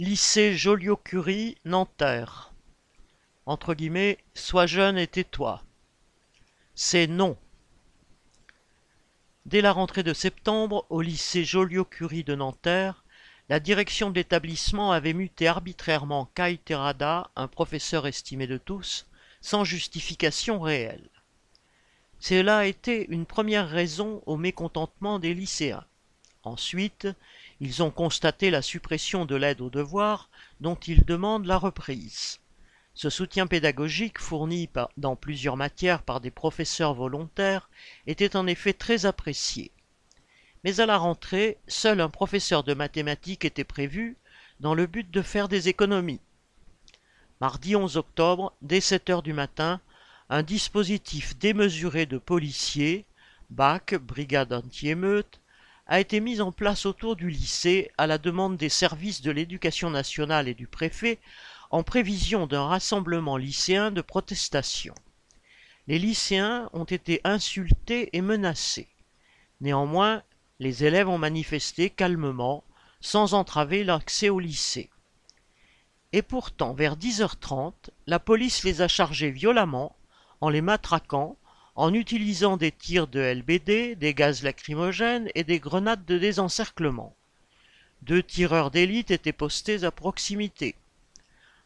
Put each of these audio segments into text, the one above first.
Lycée Joliot-Curie, Nanterre. Entre guillemets, sois jeune et tais-toi. C'est non. Dès la rentrée de septembre, au lycée Joliot-Curie de Nanterre, la direction de l'établissement avait muté arbitrairement Kai Terada, un professeur estimé de tous, sans justification réelle. Cela a été une première raison au mécontentement des lycéens. Ensuite, ils ont constaté la suppression de l'aide aux devoirs dont ils demandent la reprise. Ce soutien pédagogique fourni dans plusieurs matières par des professeurs volontaires était en effet très apprécié. Mais à la rentrée, seul un professeur de mathématiques était prévu dans le but de faire des économies. Mardi 11 octobre, dès 7 heures du matin, un dispositif démesuré de policiers, BAC, brigade anti-émeute, a été mis en place autour du lycée à la demande des services de l'éducation nationale et du préfet en prévision d'un rassemblement lycéen de protestation. Les lycéens ont été insultés et menacés. Néanmoins, les élèves ont manifesté calmement, sans entraver l'accès au lycée. Et pourtant, vers 10h30, la police les a chargés violemment, en les matraquant, en utilisant des tirs de LBD, des gaz lacrymogènes et des grenades de désencerclement. Deux tireurs d'élite étaient postés à proximité.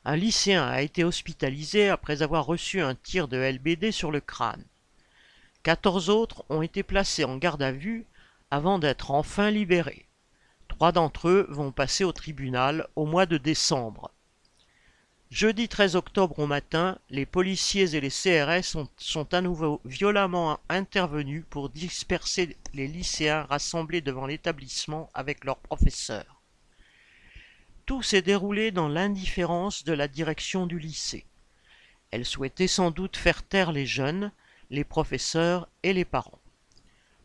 Un lycéen a été hospitalisé après avoir reçu un tir de LBD sur le crâne. Quatorze autres ont été placés en garde à vue avant d'être enfin libérés. Trois d'entre eux vont passer au tribunal au mois de décembre. Jeudi 13 octobre au matin, les policiers et les CRS sont, à nouveau violemment intervenus pour disperser les lycéens rassemblés devant l'établissement avec leurs professeurs. Tout s'est déroulé dans l'indifférence de la direction du lycée. Elle souhaitait sans doute faire taire les jeunes, les professeurs et les parents.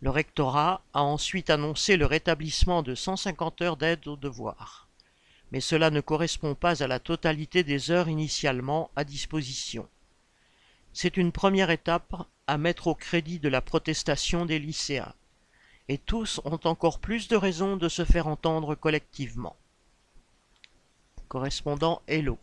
Le rectorat a ensuite annoncé le rétablissement de 150 heures d'aide aux devoirs mais cela ne correspond pas à la totalité des heures initialement à disposition. C'est une première étape à mettre au crédit de la protestation des lycéens, et tous ont encore plus de raisons de se faire entendre collectivement. Correspondant Hello.